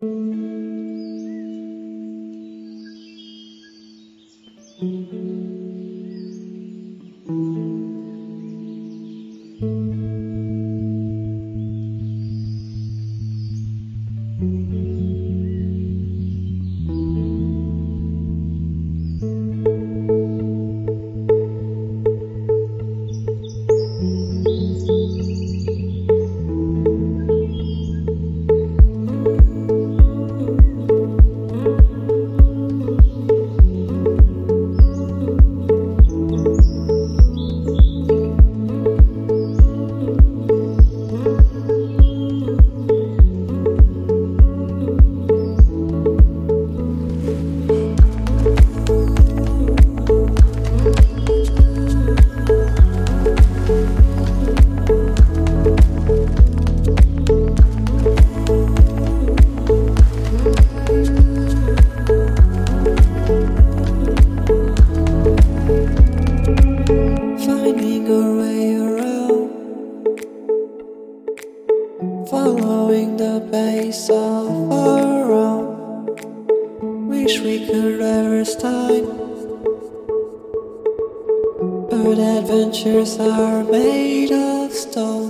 Thank you. the bass of our own. Wish we could reverse time. But adventures are made of stone.